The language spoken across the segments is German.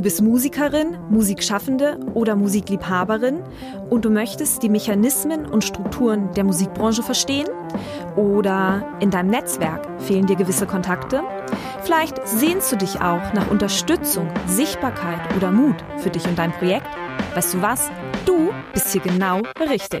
Du bist Musikerin, Musikschaffende oder Musikliebhaberin und du möchtest die Mechanismen und Strukturen der Musikbranche verstehen? Oder in deinem Netzwerk fehlen dir gewisse Kontakte? Vielleicht sehnst du dich auch nach Unterstützung, Sichtbarkeit oder Mut für dich und dein Projekt? Weißt du was? Du bist hier genau richtig.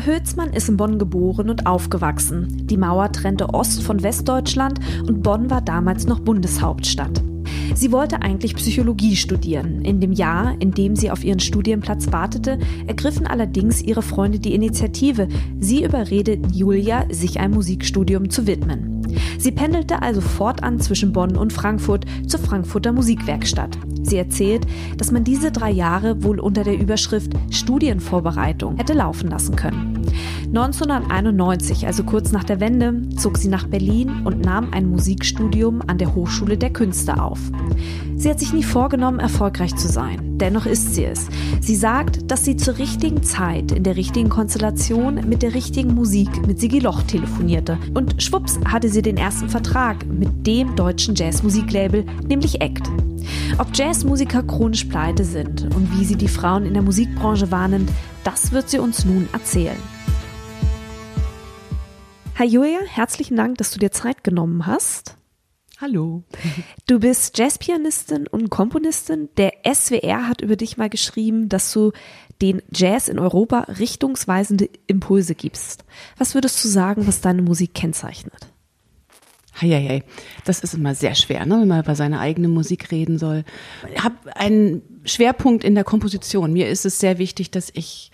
Julia Hülsmann ist in Bonn geboren und aufgewachsen. Die Mauer trennte Ost- von Westdeutschland und Bonn war damals noch Bundeshauptstadt. Sie wollte eigentlich Psychologie studieren. In dem Jahr, in dem sie auf ihren Studienplatz wartete, ergriffen allerdings ihre Freunde die Initiative. Sie überredeten Julia, sich einem Musikstudium zu widmen. Sie pendelte also fortan zwischen Bonn und Frankfurt zur Frankfurter Musikwerkstatt. Sie erzählt, dass man diese drei Jahre wohl unter der Überschrift Studienvorbereitung hätte laufen lassen können. 1991, also kurz nach der Wende, zog sie nach Berlin und nahm ein Musikstudium an der Hochschule der Künste auf. Sie hat sich nie vorgenommen, erfolgreich zu sein. Dennoch ist sie es. Sie sagt, dass sie zur richtigen Zeit, in der richtigen Konstellation, mit der richtigen Musik mit Sigi Loch telefonierte. Und schwupps hatte sie den ersten Vertrag mit dem deutschen Jazzmusiklabel, nämlich ACT. Ob Jazzmusiker chronisch pleite sind und wie sie die Frauen in der Musikbranche wahrnimmt, das wird sie uns nun erzählen. Hi Julia, herzlichen Dank, dass du dir Zeit genommen hast. Hallo. Du bist Jazzpianistin und Komponistin. Der SWR hat über dich mal geschrieben, dass du den Jazz in Europa richtungsweisende Impulse gibst. Was würdest du sagen, was deine Musik kennzeichnet? Heieiei, das ist immer sehr schwer, ne, wenn man über seine eigene Musik reden soll. Ich habe einen Schwerpunkt in der Komposition. Mir ist es sehr wichtig, dass ich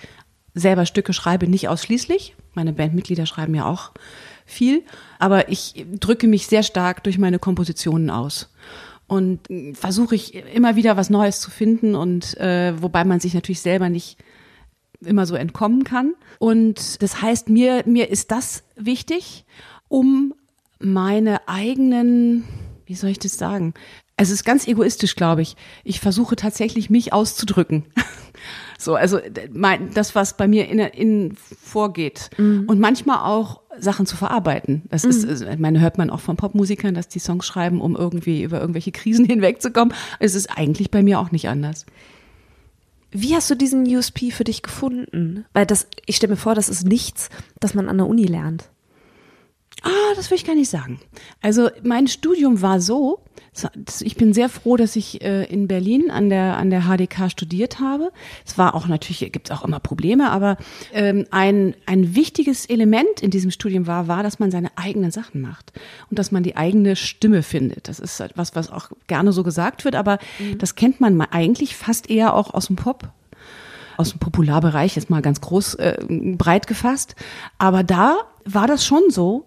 selber Stücke schreibe, nicht ausschließlich. Meine Bandmitglieder schreiben ja auch viel, aber ich drücke mich sehr stark durch meine Kompositionen aus und versuche ich immer wieder was Neues zu finden und äh, wobei man sich natürlich selber nicht immer so entkommen kann. Und das heißt, mir, mir ist das wichtig, um meine eigenen, wie soll ich das sagen? Es ist ganz egoistisch, glaube ich. Ich versuche tatsächlich, mich auszudrücken. so, also mein, das, was bei mir in, in vorgeht. Mhm. Und manchmal auch Sachen zu verarbeiten. Das mhm. ist, ich meine, hört man auch von Popmusikern, dass die Songs schreiben, um irgendwie über irgendwelche Krisen hinwegzukommen. Es ist eigentlich bei mir auch nicht anders. Wie hast du diesen USP für dich gefunden? Weil das, ich stelle mir vor, das ist nichts, das man an der Uni lernt. Ah, das will ich gar nicht sagen. Also mein Studium war so, ich bin sehr froh, dass ich äh, in Berlin an der an der HDK studiert habe. Es war auch natürlich gibt es auch immer Probleme, aber ähm, ein ein wichtiges Element in diesem Studium war war, dass man seine eigenen Sachen macht und dass man die eigene Stimme findet. Das ist etwas, was auch gerne so gesagt wird, aber mhm. das kennt man eigentlich fast eher auch aus dem Pop aus dem Popularbereich, jetzt mal ganz groß äh, breit gefasst. Aber da war das schon so,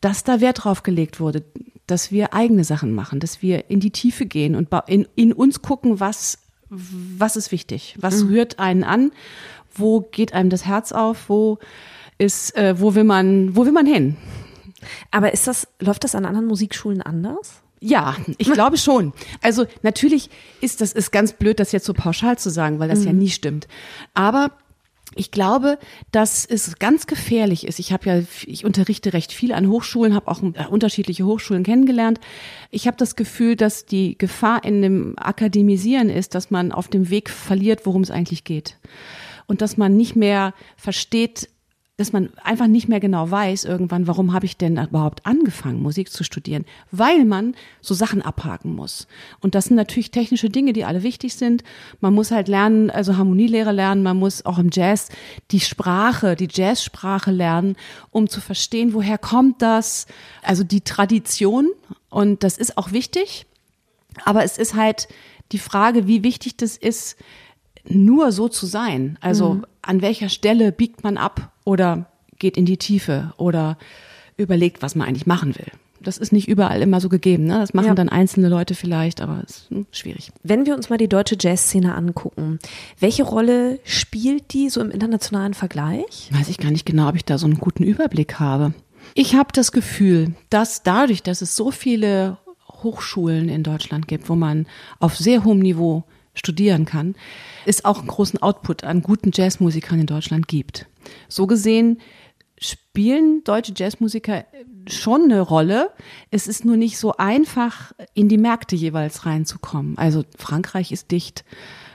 dass da Wert drauf gelegt wurde, dass wir eigene Sachen machen, dass wir in die Tiefe gehen und in, in uns gucken, was, was ist wichtig, was mhm. rührt einen an, wo geht einem das Herz auf, wo ist, äh, wo will man, wo will man hin? Aber ist das, läuft das an anderen Musikschulen anders? Ja, ich glaube schon. Also natürlich ist das ist ganz blöd, das jetzt so pauschal zu sagen, weil das mhm. ja nie stimmt. Aber ich glaube, dass es ganz gefährlich ist. Ich habe ja, ich unterrichte recht viel an Hochschulen, habe auch äh, unterschiedliche Hochschulen kennengelernt. Ich habe das Gefühl, dass die Gefahr in dem Akademisieren ist, dass man auf dem Weg verliert, worum es eigentlich geht. Und dass man nicht mehr versteht, dass man einfach nicht mehr genau weiß irgendwann, warum habe ich denn überhaupt angefangen, Musik zu studieren, weil man so Sachen abhaken muss. Und das sind natürlich technische Dinge, die alle wichtig sind. Man muss halt lernen, also Harmonielehre lernen, man muss auch im Jazz die Sprache, die Jazzsprache lernen, um zu verstehen, woher kommt das, also die Tradition. Und das ist auch wichtig. Aber es ist halt die Frage, wie wichtig das ist, nur so zu sein. Also mhm. an welcher Stelle biegt man ab oder geht in die Tiefe oder überlegt, was man eigentlich machen will. Das ist nicht überall immer so gegeben. Ne? Das machen ja. dann einzelne Leute vielleicht, aber es ist hm, schwierig. Wenn wir uns mal die deutsche Jazzszene angucken, welche Rolle spielt die so im internationalen Vergleich? Weiß ich gar nicht genau, ob ich da so einen guten Überblick habe. Ich habe das Gefühl, dass dadurch, dass es so viele Hochschulen in Deutschland gibt, wo man auf sehr hohem Niveau studieren kann, es auch einen großen Output an guten Jazzmusikern in Deutschland gibt. So gesehen spielen deutsche Jazzmusiker schon eine Rolle. Es ist nur nicht so einfach, in die Märkte jeweils reinzukommen. Also Frankreich ist dicht.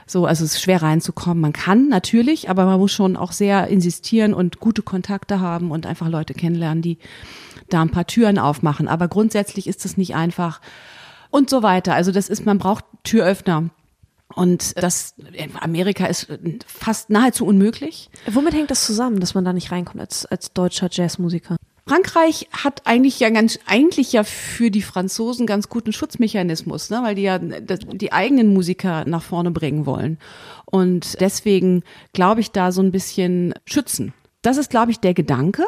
So, also es ist schwer reinzukommen. Man kann natürlich, aber man muss schon auch sehr insistieren und gute Kontakte haben und einfach Leute kennenlernen, die da ein paar Türen aufmachen. Aber grundsätzlich ist das nicht einfach und so weiter. Also das ist, man braucht Türöffner. Und das in Amerika ist fast nahezu unmöglich. Womit hängt das zusammen, dass man da nicht reinkommt als, als deutscher Jazzmusiker? Frankreich hat eigentlich ja ganz, eigentlich ja für die Franzosen ganz guten Schutzmechanismus, ne, weil die ja die eigenen Musiker nach vorne bringen wollen. Und deswegen glaube ich da so ein bisschen schützen. Das ist, glaube ich, der Gedanke.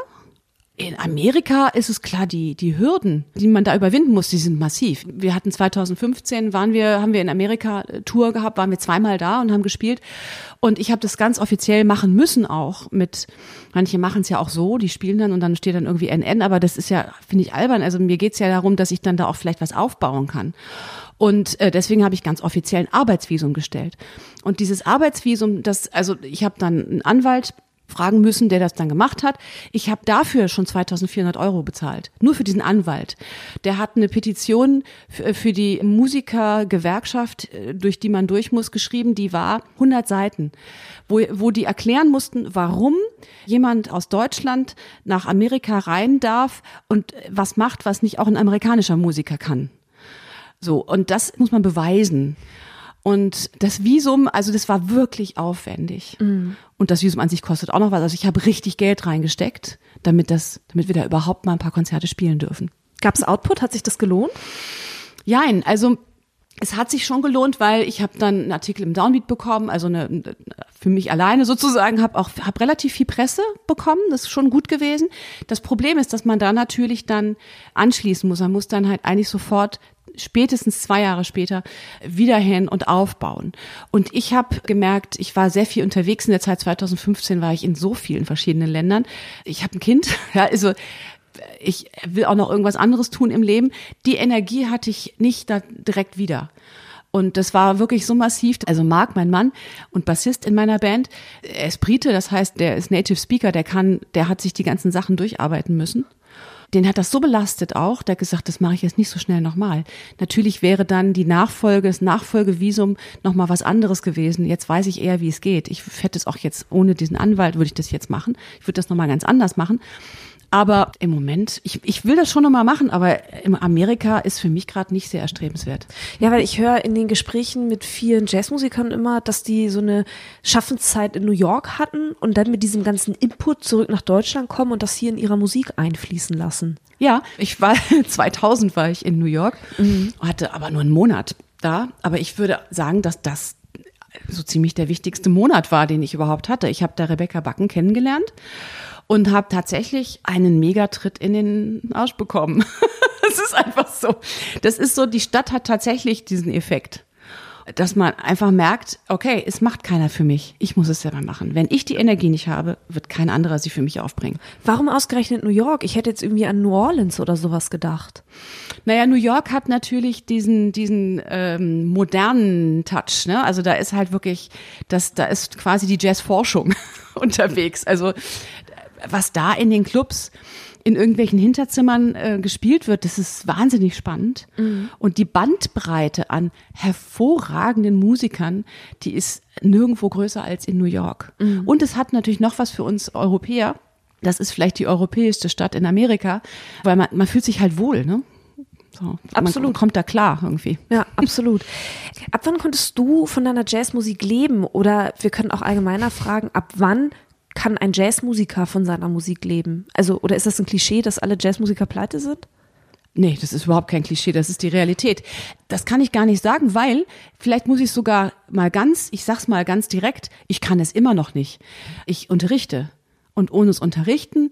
In Amerika ist es klar, die, die Hürden, die man da überwinden muss, die sind massiv. Wir hatten 2015, waren wir, haben wir in Amerika äh, Tour gehabt, waren wir zweimal da und haben gespielt. Und ich habe das ganz offiziell machen müssen auch mit, manche machen es ja auch so, die spielen dann und dann steht dann irgendwie NN, aber das ist ja, finde ich albern. Also mir geht's ja darum, dass ich dann da auch vielleicht was aufbauen kann. Und äh, deswegen habe ich ganz offiziell ein Arbeitsvisum gestellt. Und dieses Arbeitsvisum, das, also ich habe dann einen Anwalt fragen müssen, der das dann gemacht hat. Ich habe dafür schon 2400 Euro bezahlt, nur für diesen Anwalt. Der hat eine Petition für die Musikergewerkschaft, äh, durch die man durch muss, geschrieben, die war 100 Seiten, wo, wo die erklären mussten, warum jemand aus Deutschland nach Amerika rein darf und was macht, was nicht auch ein amerikanischer Musiker kann. So, und das muss man beweisen. Und das Visum, also das war wirklich aufwendig. Mhm. Und das Visum an sich kostet auch noch was. Also ich habe richtig Geld reingesteckt, damit das, damit wir da überhaupt mal ein paar Konzerte spielen dürfen. Gab es Output? Hat sich das gelohnt? Jein, also es hat sich schon gelohnt, weil ich habe dann einen Artikel im Downbeat bekommen, also eine, für mich alleine sozusagen, habe auch hab relativ viel Presse bekommen, das ist schon gut gewesen. Das Problem ist, dass man da natürlich dann anschließen muss. Man muss dann halt eigentlich sofort spätestens zwei Jahre später wieder hin und aufbauen. Und ich habe gemerkt, ich war sehr viel unterwegs in der Zeit 2015, war ich in so vielen verschiedenen Ländern. Ich habe ein Kind, ja, also ich will auch noch irgendwas anderes tun im Leben. Die Energie hatte ich nicht da direkt wieder. Und das war wirklich so massiv. Also Marc, mein Mann und Bassist in meiner Band, er ist Brite, das heißt, der ist Native Speaker, der kann, der hat sich die ganzen Sachen durcharbeiten müssen den hat das so belastet auch, der hat gesagt, das mache ich jetzt nicht so schnell nochmal. Natürlich wäre dann die Nachfolge, das Nachfolgevisum nochmal was anderes gewesen. Jetzt weiß ich eher, wie es geht. Ich hätte es auch jetzt ohne diesen Anwalt, würde ich das jetzt machen. Ich würde das nochmal ganz anders machen. Aber im Moment, ich, ich will das schon nochmal machen, aber in Amerika ist für mich gerade nicht sehr erstrebenswert. Ja, weil ich höre in den Gesprächen mit vielen Jazzmusikern immer, dass die so eine Schaffenszeit in New York hatten und dann mit diesem ganzen Input zurück nach Deutschland kommen und das hier in ihrer Musik einfließen lassen. Ja, ich war 2000 war ich in New York, mhm. hatte aber nur einen Monat da. Aber ich würde sagen, dass das so ziemlich der wichtigste Monat war, den ich überhaupt hatte. Ich habe da Rebecca Backen kennengelernt und habe tatsächlich einen Megatritt in den Arsch bekommen. Es ist einfach so. Das ist so, die Stadt hat tatsächlich diesen Effekt dass man einfach merkt, okay, es macht keiner für mich. Ich muss es selber machen. Wenn ich die Energie nicht habe, wird kein anderer sie für mich aufbringen. Warum ausgerechnet New York? Ich hätte jetzt irgendwie an New Orleans oder sowas gedacht. Naja, New York hat natürlich diesen, diesen ähm, modernen Touch. Ne? Also da ist halt wirklich, das, da ist quasi die Jazzforschung unterwegs. Also was da in den Clubs in irgendwelchen Hinterzimmern äh, gespielt wird, das ist wahnsinnig spannend. Mhm. Und die Bandbreite an hervorragenden Musikern, die ist nirgendwo größer als in New York. Mhm. Und es hat natürlich noch was für uns Europäer. das ist vielleicht die europäischste Stadt in Amerika, weil man, man fühlt sich halt wohl, ne? So, absolut. Man kommt da klar irgendwie. Ja, absolut. Ab wann konntest du von deiner Jazzmusik leben? Oder wir können auch allgemeiner fragen, ab wann kann ein Jazzmusiker von seiner Musik leben? Also, oder ist das ein Klischee, dass alle Jazzmusiker pleite sind? Nee, das ist überhaupt kein Klischee, das ist die Realität. Das kann ich gar nicht sagen, weil vielleicht muss ich sogar mal ganz, ich sag's mal ganz direkt, ich kann es immer noch nicht. Ich unterrichte und ohne es unterrichten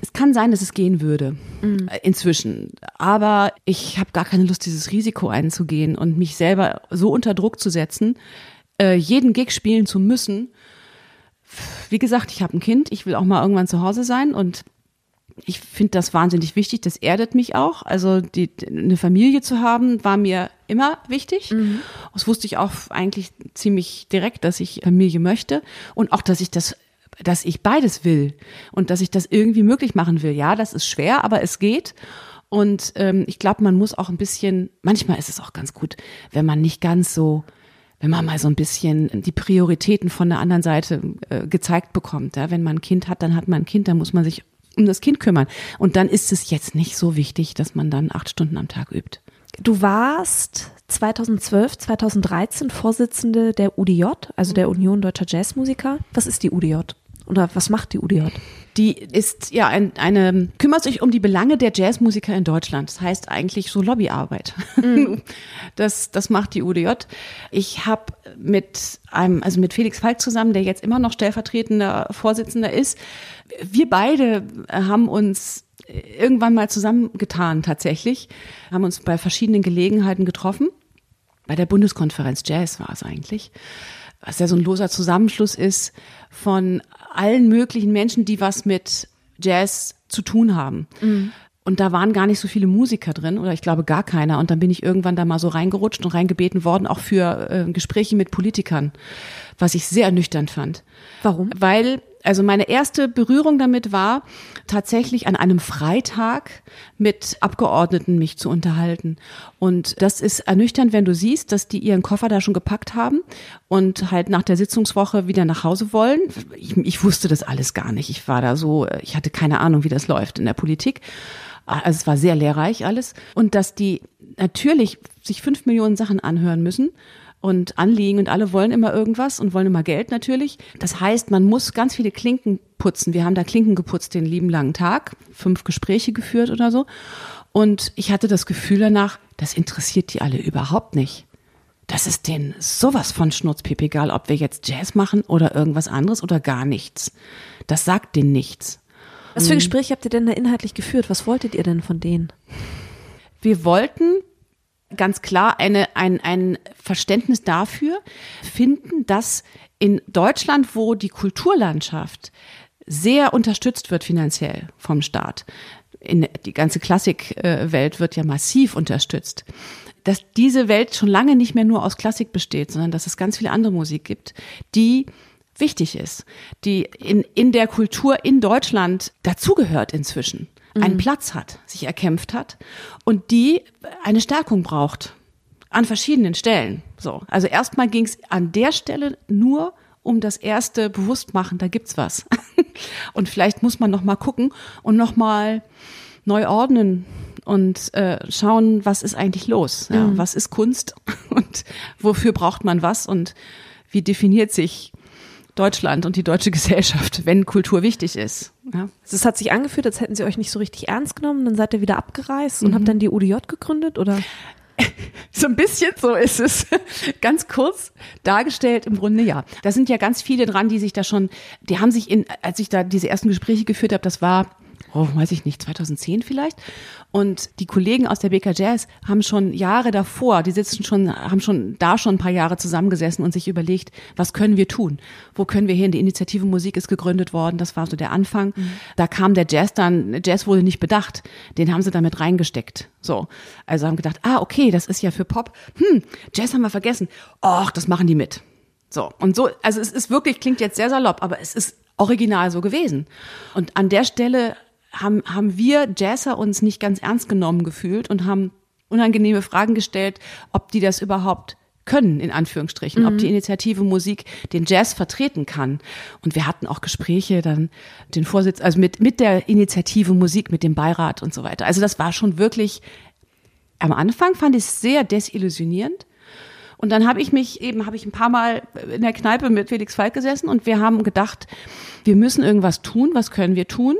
es kann sein, dass es gehen würde mhm. inzwischen, aber ich habe gar keine Lust, dieses Risiko einzugehen und mich selber so unter Druck zu setzen, äh, jeden Gig spielen zu müssen. Wie gesagt, ich habe ein Kind, ich will auch mal irgendwann zu Hause sein und ich finde das wahnsinnig wichtig, das erdet mich auch. Also die, eine Familie zu haben, war mir immer wichtig. Mhm. Das wusste ich auch eigentlich ziemlich direkt, dass ich Familie möchte und auch, dass ich das dass ich beides will und dass ich das irgendwie möglich machen will. Ja, das ist schwer, aber es geht. Und ähm, ich glaube, man muss auch ein bisschen, manchmal ist es auch ganz gut, wenn man nicht ganz so, wenn man mal so ein bisschen die Prioritäten von der anderen Seite äh, gezeigt bekommt. Ja? Wenn man ein Kind hat, dann hat man ein Kind, dann muss man sich um das Kind kümmern. Und dann ist es jetzt nicht so wichtig, dass man dann acht Stunden am Tag übt. Du warst 2012, 2013 Vorsitzende der UDJ, also der Union Deutscher Jazzmusiker. Was ist die UDJ? Oder was macht die UDJ? Die ist ja ein, eine, kümmert sich um die Belange der Jazzmusiker in Deutschland. Das heißt eigentlich so Lobbyarbeit. Mhm. Das, das macht die UDJ. Ich habe mit einem, also mit Felix Falk zusammen, der jetzt immer noch stellvertretender Vorsitzender ist, wir beide haben uns irgendwann mal zusammengetan tatsächlich, haben uns bei verschiedenen Gelegenheiten getroffen. Bei der Bundeskonferenz Jazz war es eigentlich was ja so ein loser Zusammenschluss ist von allen möglichen Menschen, die was mit Jazz zu tun haben. Mhm. Und da waren gar nicht so viele Musiker drin oder ich glaube gar keiner. Und dann bin ich irgendwann da mal so reingerutscht und reingebeten worden, auch für äh, Gespräche mit Politikern, was ich sehr ernüchternd fand. Warum? Weil also meine erste Berührung damit war, tatsächlich an einem Freitag mit Abgeordneten mich zu unterhalten. Und das ist ernüchternd, wenn du siehst, dass die ihren Koffer da schon gepackt haben und halt nach der Sitzungswoche wieder nach Hause wollen. Ich, ich wusste das alles gar nicht. Ich war da so, ich hatte keine Ahnung, wie das läuft in der Politik. Also es war sehr lehrreich alles. Und dass die natürlich sich fünf Millionen Sachen anhören müssen und Anliegen und alle wollen immer irgendwas und wollen immer Geld natürlich. Das heißt, man muss ganz viele Klinken putzen. Wir haben da Klinken geputzt den lieben langen Tag, fünf Gespräche geführt oder so. Und ich hatte das Gefühl danach, das interessiert die alle überhaupt nicht. Das ist denen sowas von Schnurzpip egal, ob wir jetzt Jazz machen oder irgendwas anderes oder gar nichts. Das sagt denen nichts. Was für Gespräche habt ihr denn da inhaltlich geführt? Was wolltet ihr denn von denen? Wir wollten ganz klar eine, ein, ein Verständnis dafür finden, dass in Deutschland, wo die Kulturlandschaft sehr unterstützt wird finanziell vom Staat, in die ganze Klassikwelt wird ja massiv unterstützt, dass diese Welt schon lange nicht mehr nur aus Klassik besteht, sondern dass es ganz viele andere Musik gibt, die wichtig ist, die in, in der Kultur in Deutschland dazugehört inzwischen einen mhm. Platz hat, sich erkämpft hat und die eine Stärkung braucht an verschiedenen Stellen. So, also erstmal ging es an der Stelle nur um das erste Bewusstmachen, da gibt's was. und vielleicht muss man noch mal gucken und noch mal neu ordnen und äh, schauen, was ist eigentlich los? Ja, mhm. Was ist Kunst und wofür braucht man was und wie definiert sich Deutschland und die deutsche Gesellschaft, wenn Kultur wichtig ist. Ja. Es hat sich angefühlt, als hätten sie euch nicht so richtig ernst genommen, dann seid ihr wieder abgereist und mhm. habt dann die UDJ gegründet, oder? So ein bisschen so ist es. Ganz kurz dargestellt im Grunde ja. Da sind ja ganz viele dran, die sich da schon, die haben sich in, als ich da diese ersten Gespräche geführt habe, das war oh, weiß ich nicht, 2010 vielleicht. Und die Kollegen aus der BK Jazz haben schon Jahre davor, die sitzen schon, haben schon da schon ein paar Jahre zusammengesessen und sich überlegt, was können wir tun? Wo können wir hin? Die Initiative Musik ist gegründet worden, das war so der Anfang. Mhm. Da kam der Jazz dann, Jazz wurde nicht bedacht, den haben sie damit reingesteckt. So. Also haben gedacht, ah, okay, das ist ja für Pop. Hm, Jazz haben wir vergessen. Och, das machen die mit. So. Und so, also es ist wirklich, klingt jetzt sehr salopp, aber es ist original so gewesen. Und an der Stelle haben, haben wir Jazzer uns nicht ganz ernst genommen gefühlt und haben unangenehme Fragen gestellt, ob die das überhaupt können, in Anführungsstrichen, mhm. ob die Initiative Musik den Jazz vertreten kann. Und wir hatten auch Gespräche dann den Vorsitz, also mit, mit der Initiative Musik, mit dem Beirat und so weiter. Also das war schon wirklich, am Anfang fand ich es sehr desillusionierend. Und dann habe ich mich eben, habe ich ein paar Mal in der Kneipe mit Felix Falk gesessen und wir haben gedacht, wir müssen irgendwas tun, was können wir tun?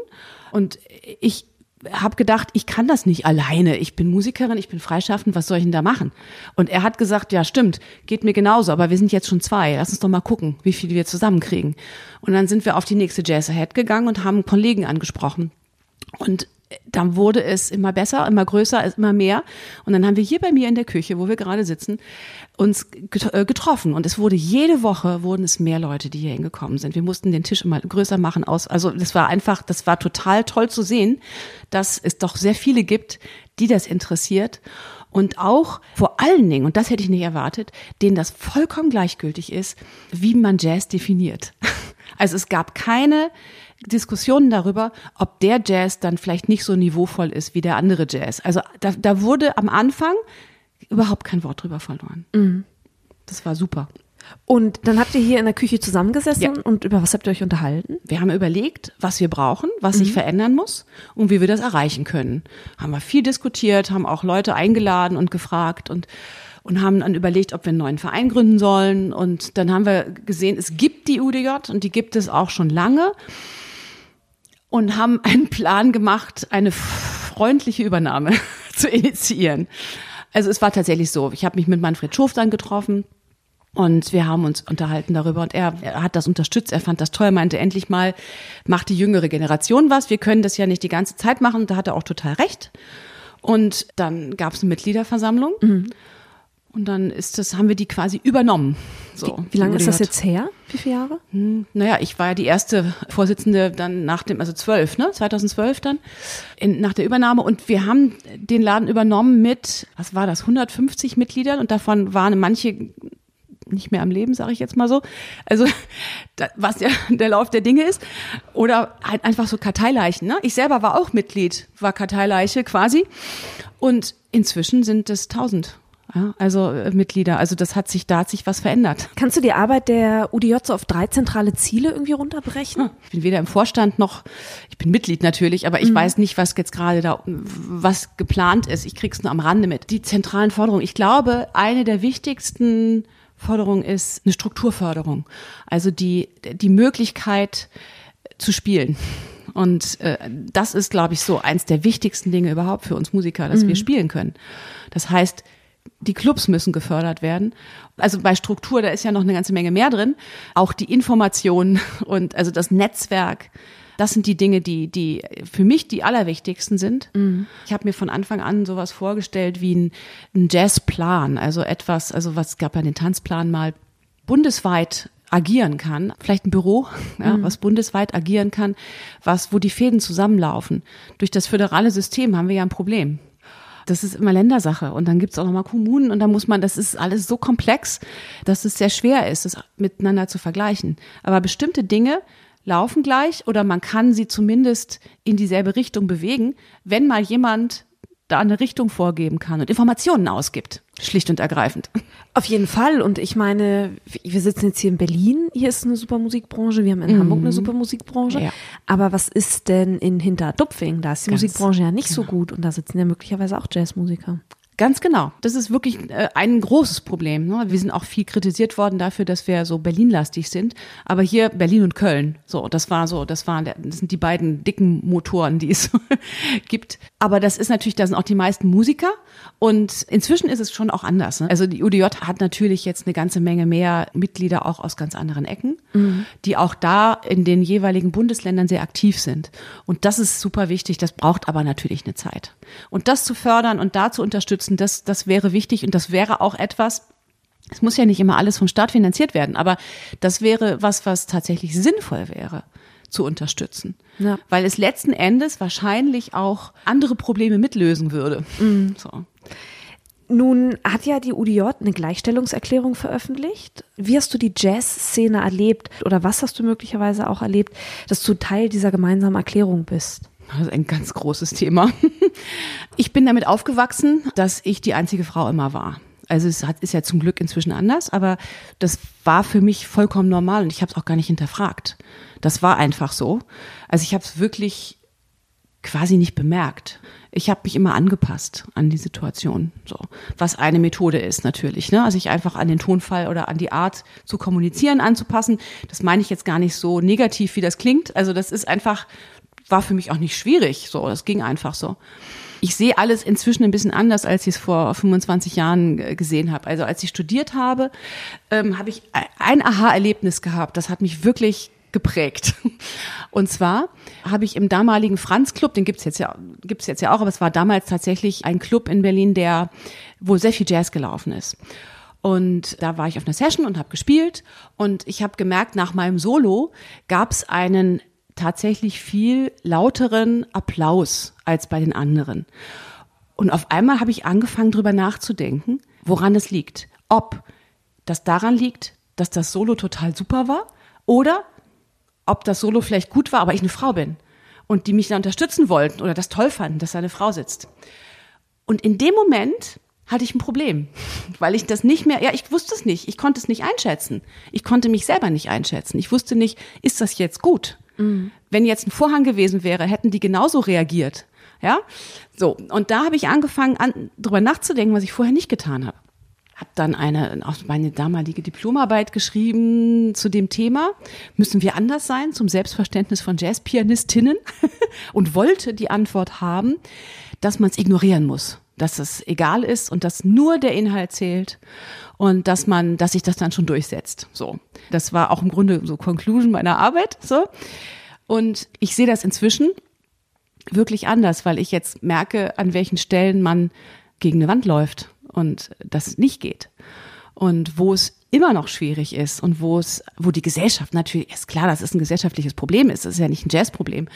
Und ich habe gedacht, ich kann das nicht alleine. Ich bin Musikerin, ich bin freischaffend, was soll ich denn da machen? Und er hat gesagt, ja stimmt, geht mir genauso, aber wir sind jetzt schon zwei. Lass uns doch mal gucken, wie viele wir zusammenkriegen. Und dann sind wir auf die nächste Jazz Ahead gegangen und haben Kollegen angesprochen. Und dann wurde es immer besser, immer größer, immer mehr. Und dann haben wir hier bei mir in der Küche, wo wir gerade sitzen, uns äh, getroffen. Und es wurde jede Woche wurden es mehr Leute, die hier hingekommen sind. Wir mussten den Tisch immer größer machen aus. Also das war einfach, das war total toll zu sehen, dass es doch sehr viele gibt, die das interessiert. Und auch vor allen Dingen, und das hätte ich nicht erwartet, denen das vollkommen gleichgültig ist, wie man Jazz definiert. Also es gab keine Diskussionen darüber, ob der Jazz dann vielleicht nicht so niveauvoll ist wie der andere Jazz. Also da, da wurde am Anfang überhaupt kein Wort drüber verloren. Mhm. Das war super. Und dann habt ihr hier in der Küche zusammengesessen ja. und über was habt ihr euch unterhalten? Wir haben überlegt, was wir brauchen, was mhm. sich verändern muss und wie wir das erreichen können. Haben wir viel diskutiert, haben auch Leute eingeladen und gefragt und und haben dann überlegt, ob wir einen neuen Verein gründen sollen. Und dann haben wir gesehen, es gibt die UDJ und die gibt es auch schon lange und haben einen Plan gemacht, eine freundliche Übernahme zu initiieren. Also es war tatsächlich so. Ich habe mich mit Manfred Schof dann getroffen und wir haben uns unterhalten darüber und er, er, hat das unterstützt, er fand das toll, meinte endlich mal, macht die jüngere Generation was. Wir können das ja nicht die ganze Zeit machen da hat er auch total recht. Und dann gab es eine Mitgliederversammlung. Mhm. Und dann ist das, haben wir die quasi übernommen. So, wie, wie lange ist das jetzt her? Wie viele Jahre? Hm, naja, ich war ja die erste Vorsitzende dann nach dem, also zwölf, ne? 2012 dann, in, nach der Übernahme. Und wir haben den Laden übernommen mit, was war das, 150 Mitgliedern und davon waren manche nicht mehr am Leben, sage ich jetzt mal so. Also was ja der Lauf der Dinge ist. Oder halt einfach so Karteileichen. Ne? Ich selber war auch Mitglied, war Karteileiche quasi. Und inzwischen sind es 1000 ja, also äh, Mitglieder. Also das hat sich, da hat sich was verändert. Kannst du die Arbeit der UDJ so auf drei zentrale Ziele irgendwie runterbrechen? Hm, ich bin weder im Vorstand noch, ich bin Mitglied natürlich, aber ich mhm. weiß nicht, was jetzt gerade da, was geplant ist. Ich krieg's nur am Rande mit. Die zentralen Forderungen. Ich glaube, eine der wichtigsten Forderungen ist eine Strukturförderung. Also die, die Möglichkeit zu spielen. Und äh, das ist, glaube ich, so eins der wichtigsten Dinge überhaupt für uns Musiker, dass mhm. wir spielen können. Das heißt, die Clubs müssen gefördert werden. Also bei Struktur, da ist ja noch eine ganze Menge mehr drin. Auch die Information und also das Netzwerk. Das sind die Dinge, die, die für mich die allerwichtigsten sind. Mhm. Ich habe mir von Anfang an sowas vorgestellt wie ein, ein Jazzplan, also etwas, also was gab ja den Tanzplan mal bundesweit agieren kann, vielleicht ein Büro, ja, mhm. was bundesweit agieren kann, was, wo die Fäden zusammenlaufen. Durch das föderale System haben wir ja ein Problem. Das ist immer Ländersache. Und dann gibt's auch nochmal Kommunen und da muss man, das ist alles so komplex, dass es sehr schwer ist, das miteinander zu vergleichen. Aber bestimmte Dinge laufen gleich oder man kann sie zumindest in dieselbe Richtung bewegen, wenn mal jemand da eine Richtung vorgeben kann und Informationen ausgibt. Schlicht und ergreifend. Auf jeden Fall. Und ich meine, wir sitzen jetzt hier in Berlin. Hier ist eine super Musikbranche. Wir haben in mhm. Hamburg eine super Musikbranche. Ja. Aber was ist denn in Hinterdupfing? Da ist die Ganz Musikbranche ja nicht genau. so gut. Und da sitzen ja möglicherweise auch Jazzmusiker. Ganz genau. Das ist wirklich äh, ein großes Problem. Ne? Wir sind auch viel kritisiert worden dafür, dass wir so Berlin-lastig sind. Aber hier Berlin und Köln, so, das war so, das waren, das sind die beiden dicken Motoren, die es gibt. Aber das ist natürlich, da sind auch die meisten Musiker. Und inzwischen ist es schon auch anders. Ne? Also die UDJ hat natürlich jetzt eine ganze Menge mehr Mitglieder auch aus ganz anderen Ecken, mhm. die auch da in den jeweiligen Bundesländern sehr aktiv sind. Und das ist super wichtig. Das braucht aber natürlich eine Zeit. Und das zu fördern und da zu unterstützen, das, das wäre wichtig und das wäre auch etwas, es muss ja nicht immer alles vom Staat finanziert werden, aber das wäre was, was tatsächlich sinnvoll wäre zu unterstützen. Ja. Weil es letzten Endes wahrscheinlich auch andere Probleme mitlösen würde. Mhm. So. Nun hat ja die UDJ eine Gleichstellungserklärung veröffentlicht. Wie hast du die Jazz-Szene erlebt oder was hast du möglicherweise auch erlebt, dass du Teil dieser gemeinsamen Erklärung bist? Das ist ein ganz großes Thema. Ich bin damit aufgewachsen, dass ich die einzige Frau immer war. Also es hat, ist ja zum Glück inzwischen anders, aber das war für mich vollkommen normal und ich habe es auch gar nicht hinterfragt. Das war einfach so. Also ich habe es wirklich quasi nicht bemerkt. Ich habe mich immer angepasst an die Situation, so was eine Methode ist natürlich. Ne? Also sich einfach an den Tonfall oder an die Art zu kommunizieren anzupassen. Das meine ich jetzt gar nicht so negativ, wie das klingt. Also das ist einfach war für mich auch nicht schwierig. So, das ging einfach so ich sehe alles inzwischen ein bisschen anders, als ich es vor 25 Jahren äh, gesehen habe. Also als ich studiert habe, ähm, habe ich ein Aha-Erlebnis gehabt. Das hat mich wirklich geprägt. Und zwar habe ich im damaligen Franz Club, den gibt's jetzt ja gibt's jetzt ja auch, aber es war damals tatsächlich ein Club in Berlin, der wo sehr viel Jazz gelaufen ist. Und da war ich auf einer Session und habe gespielt und ich habe gemerkt, nach meinem Solo gab es einen tatsächlich viel lauteren Applaus als bei den anderen. Und auf einmal habe ich angefangen, drüber nachzudenken, woran es liegt. Ob das daran liegt, dass das Solo total super war oder ob das Solo vielleicht gut war, aber ich eine Frau bin und die mich da unterstützen wollten oder das toll fanden, dass da eine Frau sitzt. Und in dem Moment hatte ich ein Problem, weil ich das nicht mehr, ja, ich wusste es nicht, ich konnte es nicht einschätzen. Ich konnte mich selber nicht einschätzen. Ich wusste nicht, ist das jetzt gut? Mhm. Wenn jetzt ein Vorhang gewesen wäre, hätten die genauso reagiert. Ja, so. Und da habe ich angefangen, an, drüber nachzudenken, was ich vorher nicht getan habe. Habe dann eine, auch meine damalige Diplomarbeit geschrieben zu dem Thema. Müssen wir anders sein zum Selbstverständnis von Jazzpianistinnen? und wollte die Antwort haben, dass man es ignorieren muss, dass es egal ist und dass nur der Inhalt zählt und dass man, dass sich das dann schon durchsetzt. So, das war auch im Grunde so Conclusion meiner Arbeit. So und ich sehe das inzwischen wirklich anders, weil ich jetzt merke, an welchen Stellen man gegen eine Wand läuft und das nicht geht. Und wo es immer noch schwierig ist und wo es, wo die Gesellschaft natürlich, ist klar, dass es ein gesellschaftliches Problem ist, das ist ja nicht ein Jazzproblem,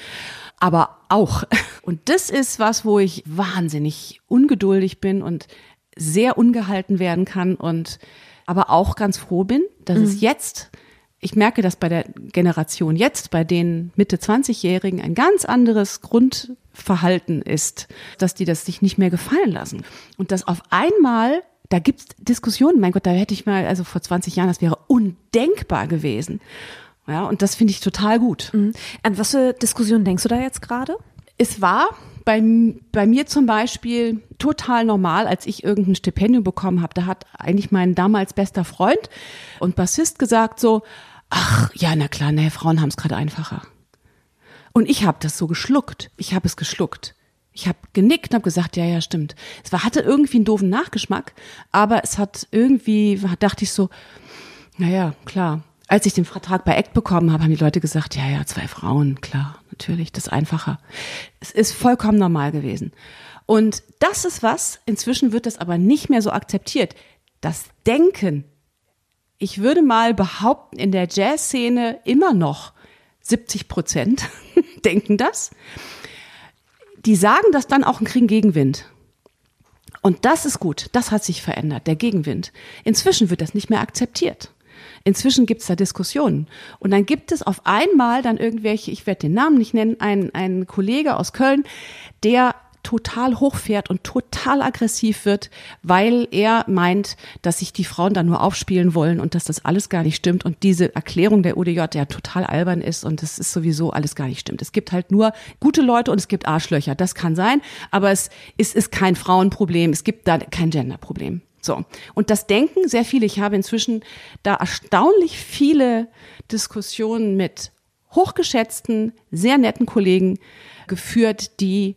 aber auch. Und das ist was, wo ich wahnsinnig ungeduldig bin und sehr ungehalten werden kann und aber auch ganz froh bin, dass mhm. es jetzt ich merke, dass bei der Generation jetzt, bei den Mitte 20-Jährigen, ein ganz anderes Grundverhalten ist, dass die das sich nicht mehr gefallen lassen. Und dass auf einmal, da gibt's Diskussionen, mein Gott, da hätte ich mal, also vor 20 Jahren, das wäre undenkbar gewesen. Ja, und das finde ich total gut. Mhm. An was für Diskussionen denkst du da jetzt gerade? Es war bei, bei mir zum Beispiel total normal, als ich irgendein Stipendium bekommen habe. Da hat eigentlich mein damals bester Freund und Bassist gesagt so, ach ja, na klar, naja, Frauen haben es gerade einfacher. Und ich habe das so geschluckt. Ich habe es geschluckt. Ich habe genickt und habe gesagt, ja, ja, stimmt. Es war, hatte irgendwie einen doofen Nachgeschmack, aber es hat irgendwie, dachte ich so, naja, klar. Als ich den Vertrag bei ACT bekommen habe, haben die Leute gesagt, ja, ja, zwei Frauen, klar, natürlich, das ist einfacher. Es ist vollkommen normal gewesen. Und das ist was, inzwischen wird das aber nicht mehr so akzeptiert. Das Denken ich würde mal behaupten, in der Jazzszene immer noch 70 Prozent denken das. Die sagen das dann auch und kriegen Gegenwind. Und das ist gut. Das hat sich verändert, der Gegenwind. Inzwischen wird das nicht mehr akzeptiert. Inzwischen gibt es da Diskussionen. Und dann gibt es auf einmal dann irgendwelche, ich werde den Namen nicht nennen, einen, einen Kollege aus Köln, der total hochfährt und total aggressiv wird, weil er meint, dass sich die Frauen da nur aufspielen wollen und dass das alles gar nicht stimmt und diese Erklärung der UDJ ja total albern ist und das ist sowieso alles gar nicht stimmt. Es gibt halt nur gute Leute und es gibt Arschlöcher. Das kann sein, aber es ist, ist kein Frauenproblem. Es gibt da kein Genderproblem. So. Und das denken sehr viele. Ich habe inzwischen da erstaunlich viele Diskussionen mit hochgeschätzten, sehr netten Kollegen geführt, die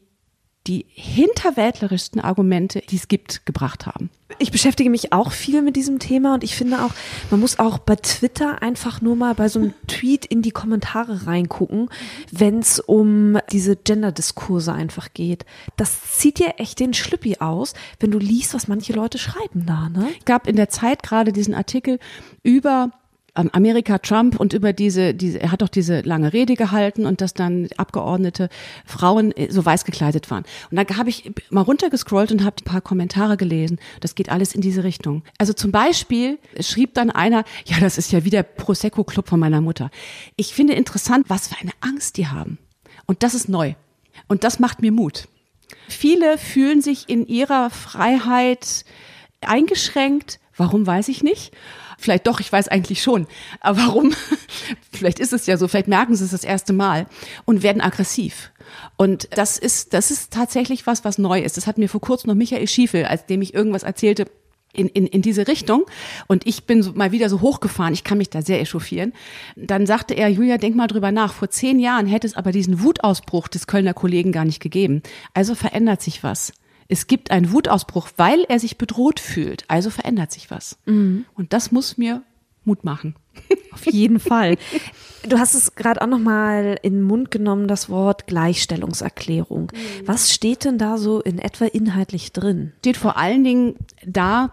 die hinterwäldlerischsten Argumente, die es gibt, gebracht haben. Ich beschäftige mich auch viel mit diesem Thema und ich finde auch, man muss auch bei Twitter einfach nur mal bei so einem Tweet in die Kommentare reingucken, wenn es um diese Gender-Diskurse einfach geht. Das zieht dir echt den Schlüppi aus, wenn du liest, was manche Leute schreiben da. Ne? Gab in der Zeit gerade diesen Artikel über Amerika Trump und über diese, diese, er hat doch diese lange Rede gehalten und dass dann Abgeordnete Frauen äh, so weiß gekleidet waren. Und da habe ich mal runtergescrollt und habe ein paar Kommentare gelesen. Das geht alles in diese Richtung. Also zum Beispiel schrieb dann einer, ja, das ist ja wie der Prosecco Club von meiner Mutter. Ich finde interessant, was für eine Angst die haben. Und das ist neu. Und das macht mir Mut. Viele fühlen sich in ihrer Freiheit eingeschränkt. Warum weiß ich nicht? Vielleicht doch, ich weiß eigentlich schon. Aber warum? vielleicht ist es ja so, vielleicht merken sie es das erste Mal und werden aggressiv. Und das ist, das ist tatsächlich was, was neu ist. Das hat mir vor kurzem noch Michael Schiefel, als dem ich irgendwas erzählte, in, in, in diese Richtung und ich bin so, mal wieder so hochgefahren, ich kann mich da sehr echauffieren. Dann sagte er, Julia, denk mal drüber nach, vor zehn Jahren hätte es aber diesen Wutausbruch des Kölner Kollegen gar nicht gegeben. Also verändert sich was. Es gibt einen Wutausbruch, weil er sich bedroht fühlt. Also verändert sich was. Mhm. Und das muss mir Mut machen. Auf jeden Fall. Du hast es gerade auch noch mal in den Mund genommen, das Wort Gleichstellungserklärung. Mhm. Was steht denn da so in etwa inhaltlich drin? Steht vor allen Dingen da,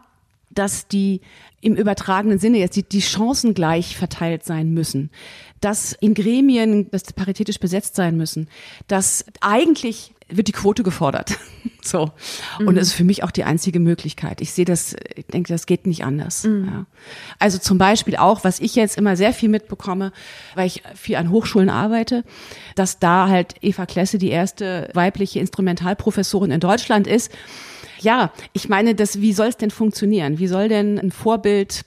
dass die im übertragenen Sinne jetzt die, die Chancen gleich verteilt sein müssen, dass in Gremien, dass paritätisch besetzt sein müssen, dass eigentlich wird die Quote gefordert. so. Mhm. Und das ist für mich auch die einzige Möglichkeit. Ich sehe das, ich denke, das geht nicht anders. Mhm. Ja. Also zum Beispiel auch, was ich jetzt immer sehr viel mitbekomme, weil ich viel an Hochschulen arbeite, dass da halt Eva Klesse die erste weibliche Instrumentalprofessorin in Deutschland ist. Ja, ich meine, das, wie soll es denn funktionieren? Wie soll denn ein Vorbild,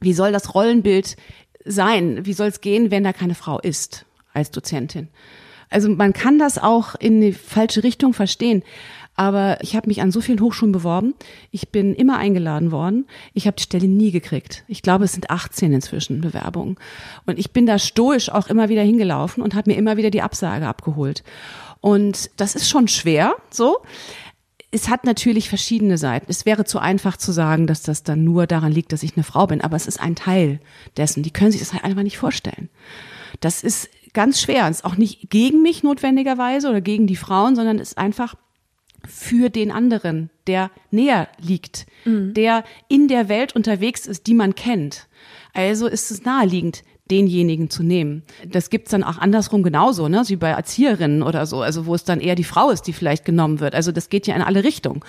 wie soll das Rollenbild sein? Wie soll es gehen, wenn da keine Frau ist als Dozentin? Also man kann das auch in die falsche Richtung verstehen. Aber ich habe mich an so vielen Hochschulen beworben. Ich bin immer eingeladen worden. Ich habe die Stelle nie gekriegt. Ich glaube, es sind 18 inzwischen Bewerbungen. Und ich bin da stoisch auch immer wieder hingelaufen und habe mir immer wieder die Absage abgeholt. Und das ist schon schwer, so. Es hat natürlich verschiedene Seiten. Es wäre zu einfach zu sagen, dass das dann nur daran liegt, dass ich eine Frau bin, aber es ist ein Teil dessen. Die können sich das halt einfach nicht vorstellen. Das ist ganz schwer. Es ist auch nicht gegen mich notwendigerweise oder gegen die Frauen, sondern es ist einfach für den anderen, der näher liegt, mhm. der in der Welt unterwegs ist, die man kennt. Also ist es naheliegend, denjenigen zu nehmen. Das gibt's dann auch andersrum genauso, ne? wie bei Erzieherinnen oder so, also wo es dann eher die Frau ist, die vielleicht genommen wird. Also das geht ja in alle Richtungen.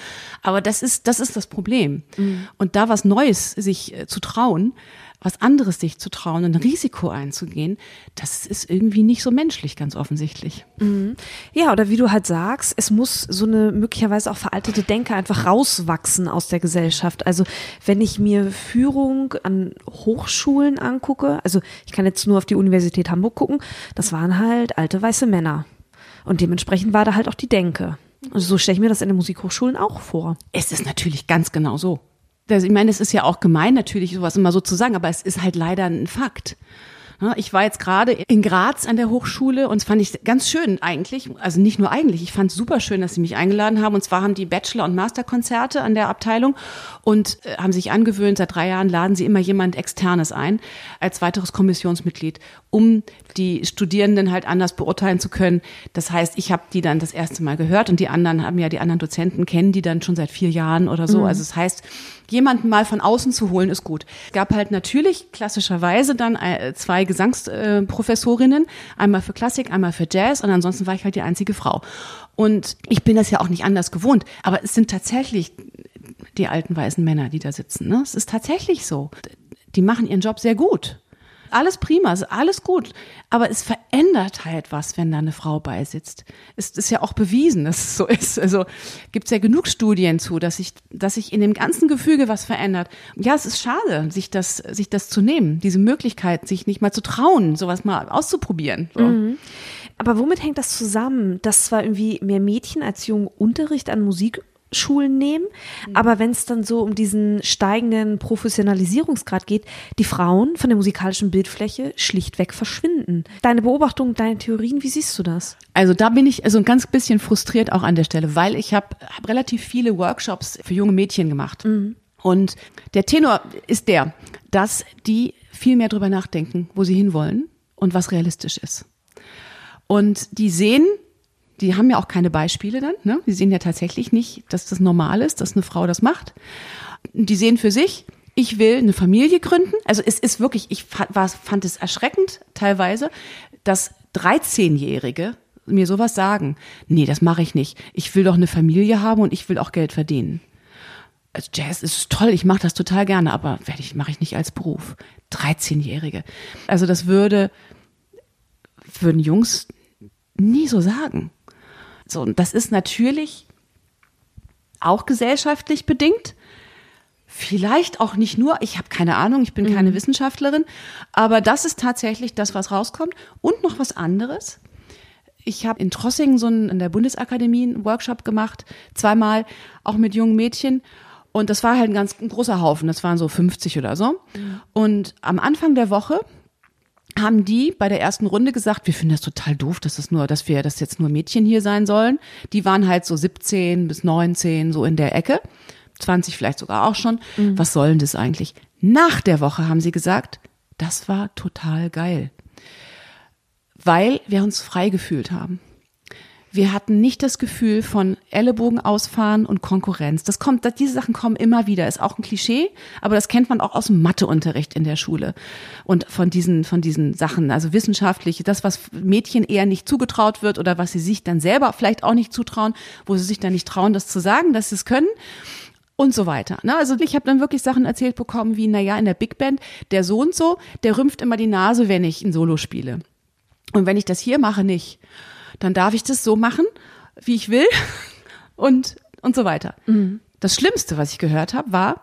Aber das ist, das ist das Problem. Mhm. Und da was Neues sich äh, zu trauen, was anderes sich zu trauen und ein Risiko einzugehen, das ist irgendwie nicht so menschlich, ganz offensichtlich. Mhm. Ja, oder wie du halt sagst, es muss so eine möglicherweise auch veraltete Denke einfach rauswachsen aus der Gesellschaft. Also wenn ich mir Führung an Hochschulen angucke, also ich kann jetzt nur auf die Universität Hamburg gucken, das waren halt alte weiße Männer. Und dementsprechend war da halt auch die Denke. Also so stelle ich mir das in den Musikhochschulen auch vor. Es ist natürlich ganz genau so. Das, ich meine, es ist ja auch gemein natürlich, sowas immer so zu sagen, aber es ist halt leider ein Fakt. Ich war jetzt gerade in Graz an der Hochschule und es fand ich ganz schön eigentlich, also nicht nur eigentlich, ich fand es super schön, dass sie mich eingeladen haben. Und zwar haben die Bachelor- und Masterkonzerte an der Abteilung und äh, haben sich angewöhnt, seit drei Jahren laden sie immer jemand Externes ein als weiteres Kommissionsmitglied, um die Studierenden halt anders beurteilen zu können. Das heißt, ich habe die dann das erste Mal gehört und die anderen haben ja, die anderen Dozenten kennen die dann schon seit vier Jahren oder so. Mhm. Also das heißt, jemanden mal von außen zu holen, ist gut. Es gab halt natürlich klassischerweise dann äh, zwei Gesangsprofessorinnen, einmal für Klassik, einmal für Jazz und ansonsten war ich halt die einzige Frau. Und ich bin das ja auch nicht anders gewohnt, aber es sind tatsächlich die alten weißen Männer, die da sitzen. Ne? Es ist tatsächlich so. Die machen ihren Job sehr gut alles prima, ist alles gut. Aber es verändert halt was, wenn da eine Frau beisitzt. Es ist ja auch bewiesen, dass es so ist. Also gibt es ja genug Studien zu, dass sich, dass sich in dem ganzen Gefüge was verändert. Ja, es ist schade, sich das, sich das zu nehmen, diese Möglichkeit, sich nicht mal zu trauen, sowas mal auszuprobieren. So. Mhm. Aber womit hängt das zusammen, dass zwar irgendwie mehr Mädchen als Jungen Unterricht an Musik Schulen nehmen. Mhm. Aber wenn es dann so um diesen steigenden Professionalisierungsgrad geht, die Frauen von der musikalischen Bildfläche schlichtweg verschwinden. Deine Beobachtung, deine Theorien, wie siehst du das? Also da bin ich also ein ganz bisschen frustriert auch an der Stelle, weil ich habe hab relativ viele Workshops für junge Mädchen gemacht. Mhm. Und der Tenor ist der, dass die viel mehr drüber nachdenken, wo sie hinwollen und was realistisch ist. Und die sehen die haben ja auch keine Beispiele dann. Ne? Die sehen ja tatsächlich nicht, dass das normal ist, dass eine Frau das macht. Die sehen für sich, ich will eine Familie gründen. Also es ist wirklich, ich fand es erschreckend teilweise, dass 13-Jährige mir sowas sagen. Nee, das mache ich nicht. Ich will doch eine Familie haben und ich will auch Geld verdienen. Also Jazz ist toll, ich mache das total gerne, aber ich mache ich nicht als Beruf. 13-Jährige. Also das würde würden Jungs nie so sagen. So, und das ist natürlich auch gesellschaftlich bedingt. Vielleicht auch nicht nur, ich habe keine Ahnung, ich bin keine Wissenschaftlerin, aber das ist tatsächlich das, was rauskommt. Und noch was anderes. Ich habe in Trossingen so einen, in der Bundesakademie einen Workshop gemacht, zweimal, auch mit jungen Mädchen. Und das war halt ein ganz ein großer Haufen, das waren so 50 oder so. Und am Anfang der Woche haben die bei der ersten Runde gesagt, wir finden das total doof, dass das nur, dass wir, dass jetzt nur Mädchen hier sein sollen. Die waren halt so 17 bis 19, so in der Ecke. 20 vielleicht sogar auch schon. Was soll denn das eigentlich? Nach der Woche haben sie gesagt, das war total geil. Weil wir uns frei gefühlt haben. Wir hatten nicht das Gefühl von Ellenbogen ausfahren und Konkurrenz. Das kommt, diese Sachen kommen immer wieder. Ist auch ein Klischee, aber das kennt man auch aus dem Matheunterricht in der Schule. Und von diesen, von diesen Sachen, also wissenschaftlich, das, was Mädchen eher nicht zugetraut wird oder was sie sich dann selber vielleicht auch nicht zutrauen, wo sie sich dann nicht trauen, das zu sagen, dass sie es können und so weiter. Ne? Also ich habe dann wirklich Sachen erzählt bekommen wie, na ja, in der Big Band, der so und so, der rümpft immer die Nase, wenn ich ein Solo spiele. Und wenn ich das hier mache, nicht. Dann darf ich das so machen, wie ich will und, und so weiter. Das Schlimmste, was ich gehört habe, war,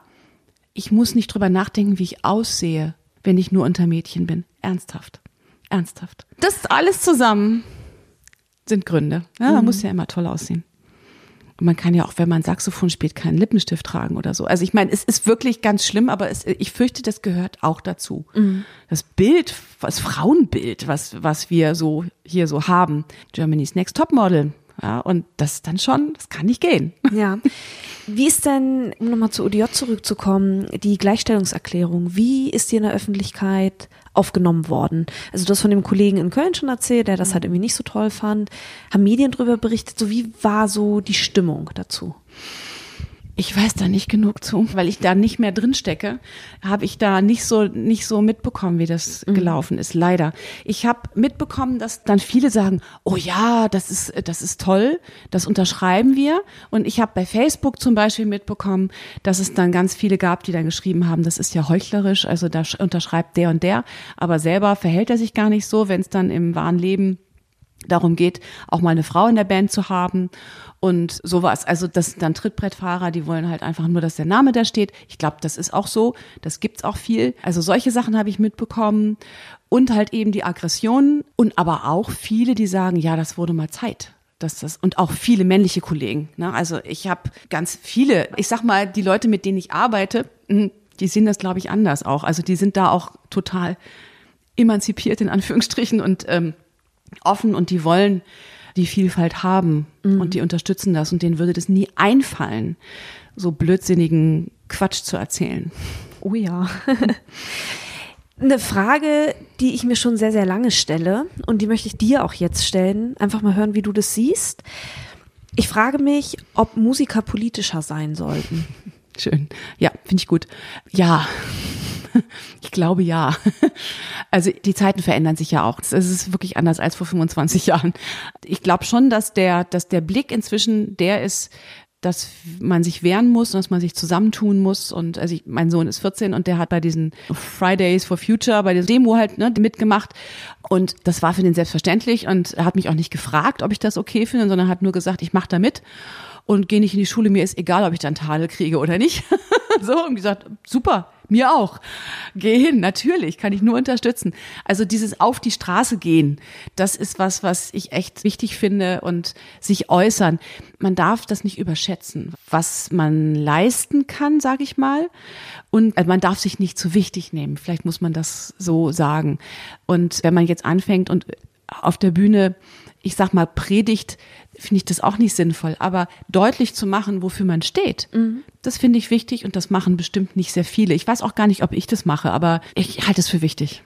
ich muss nicht drüber nachdenken, wie ich aussehe, wenn ich nur unter Mädchen bin. Ernsthaft. Ernsthaft. Das alles zusammen sind Gründe. Ja, man muss ja immer toll aussehen. Und man kann ja auch, wenn man Saxophon spielt, keinen Lippenstift tragen oder so. Also ich meine, es ist wirklich ganz schlimm, aber es, ich fürchte, das gehört auch dazu. Das Bild, das Frauenbild, was, was wir so hier so haben. Germany's Next Topmodel. Ja, und das dann schon, das kann nicht gehen. Ja. Wie ist denn, um nochmal zu ODJ zurückzukommen, die Gleichstellungserklärung? Wie ist die in der Öffentlichkeit aufgenommen worden? Also du hast von dem Kollegen in Köln schon erzählt, der das halt irgendwie nicht so toll fand. Haben Medien darüber berichtet? So wie war so die Stimmung dazu? Ich weiß da nicht genug zu, weil ich da nicht mehr drin stecke, habe ich da nicht so nicht so mitbekommen, wie das gelaufen ist. Leider. Ich habe mitbekommen, dass dann viele sagen: Oh ja, das ist das ist toll, das unterschreiben wir. Und ich habe bei Facebook zum Beispiel mitbekommen, dass es dann ganz viele gab, die dann geschrieben haben: Das ist ja heuchlerisch, also da sch- unterschreibt der und der, aber selber verhält er sich gar nicht so, wenn es dann im wahren Leben darum geht, auch mal eine Frau in der Band zu haben und sowas. Also das sind dann Trittbrettfahrer, die wollen halt einfach nur, dass der Name da steht. Ich glaube, das ist auch so. Das gibt's auch viel. Also solche Sachen habe ich mitbekommen und halt eben die Aggressionen und aber auch viele, die sagen, ja, das wurde mal Zeit. Dass das, und auch viele männliche Kollegen. Ne? Also ich habe ganz viele, ich sag mal, die Leute, mit denen ich arbeite, mh, die sehen das, glaube ich, anders auch. Also die sind da auch total emanzipiert in Anführungsstrichen und ähm, offen und die wollen die Vielfalt haben und die unterstützen das und denen würde das nie einfallen, so blödsinnigen Quatsch zu erzählen. Oh ja. Eine Frage, die ich mir schon sehr, sehr lange stelle und die möchte ich dir auch jetzt stellen. Einfach mal hören, wie du das siehst. Ich frage mich, ob Musiker politischer sein sollten. Schön. Ja, finde ich gut. Ja. Ich glaube ja. Also die Zeiten verändern sich ja auch. Es ist wirklich anders als vor 25 Jahren. Ich glaube schon, dass der, dass der Blick inzwischen der ist, dass man sich wehren muss und dass man sich zusammentun muss. Und also ich, mein Sohn ist 14 und der hat bei diesen Fridays for Future, bei der Demo halt ne, mitgemacht. Und das war für den selbstverständlich und er hat mich auch nicht gefragt, ob ich das okay finde, sondern hat nur gesagt, ich mache da mit und gehe nicht in die Schule. Mir ist egal, ob ich dann Tadel kriege oder nicht. so und gesagt, super, mir auch. Geh hin, natürlich, kann ich nur unterstützen. Also dieses auf die Straße gehen, das ist was, was ich echt wichtig finde und sich äußern. Man darf das nicht überschätzen, was man leisten kann, sage ich mal. Und man darf sich nicht zu wichtig nehmen. Vielleicht muss man das so sagen. Und wenn man jetzt anfängt und auf der Bühne ich sag mal, predigt, finde ich das auch nicht sinnvoll. Aber deutlich zu machen, wofür man steht, das finde ich wichtig und das machen bestimmt nicht sehr viele. Ich weiß auch gar nicht, ob ich das mache, aber ich halte es für wichtig.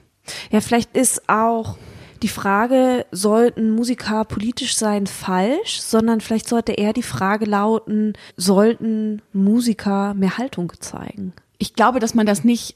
Ja, vielleicht ist auch die Frage, sollten Musiker politisch sein, falsch, sondern vielleicht sollte eher die Frage lauten, sollten Musiker mehr Haltung zeigen? Ich glaube, dass man das nicht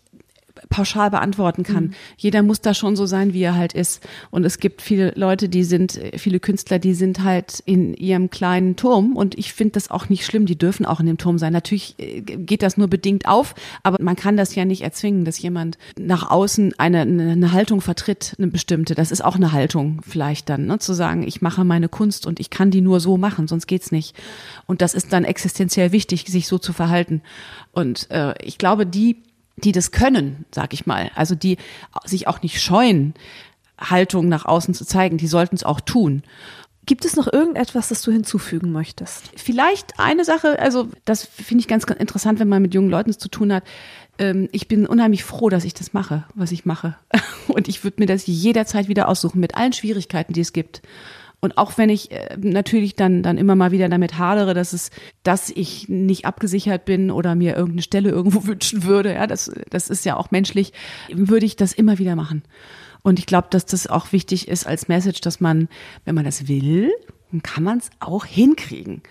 pauschal beantworten kann. Mhm. Jeder muss da schon so sein, wie er halt ist. Und es gibt viele Leute, die sind, viele Künstler, die sind halt in ihrem kleinen Turm. Und ich finde das auch nicht schlimm. Die dürfen auch in dem Turm sein. Natürlich äh, geht das nur bedingt auf, aber man kann das ja nicht erzwingen, dass jemand nach außen eine, eine Haltung vertritt, eine bestimmte. Das ist auch eine Haltung vielleicht dann, ne? zu sagen, ich mache meine Kunst und ich kann die nur so machen, sonst geht's nicht. Und das ist dann existenziell wichtig, sich so zu verhalten. Und äh, ich glaube, die die das können, sag ich mal, also die sich auch nicht scheuen, Haltung nach außen zu zeigen, die sollten es auch tun. Gibt es noch irgendetwas, das du hinzufügen möchtest? Vielleicht eine Sache, also das finde ich ganz, ganz interessant, wenn man mit jungen Leuten es zu tun hat. Ähm, ich bin unheimlich froh, dass ich das mache, was ich mache. Und ich würde mir das jederzeit wieder aussuchen, mit allen Schwierigkeiten, die es gibt. Und auch wenn ich äh, natürlich dann, dann immer mal wieder damit hadere, dass es, dass ich nicht abgesichert bin oder mir irgendeine Stelle irgendwo wünschen würde, ja, das, das ist ja auch menschlich, würde ich das immer wieder machen. Und ich glaube, dass das auch wichtig ist als Message, dass man, wenn man das will, dann kann man es auch hinkriegen.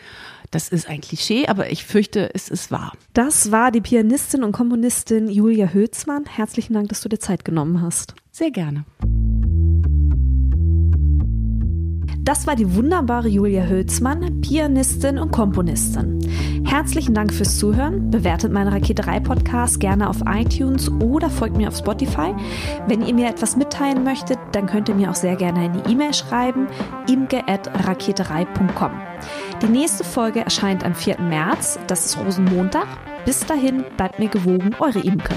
Das ist ein Klischee, aber ich fürchte, es ist wahr. Das war die Pianistin und Komponistin Julia Hülsmann. Herzlichen Dank, dass du dir Zeit genommen hast. Sehr gerne. Das war die wunderbare Julia Hülsmann, Pianistin und Komponistin. Herzlichen Dank fürs Zuhören. Bewertet meinen Rakete 3 Podcast gerne auf iTunes oder folgt mir auf Spotify. Wenn ihr mir etwas mitteilen möchtet, dann könnt ihr mir auch sehr gerne eine E-Mail schreiben, imge.raketerei.com. Die nächste Folge erscheint am 4. März, das ist Rosenmontag. Bis dahin bleibt mir gewogen, eure Imke.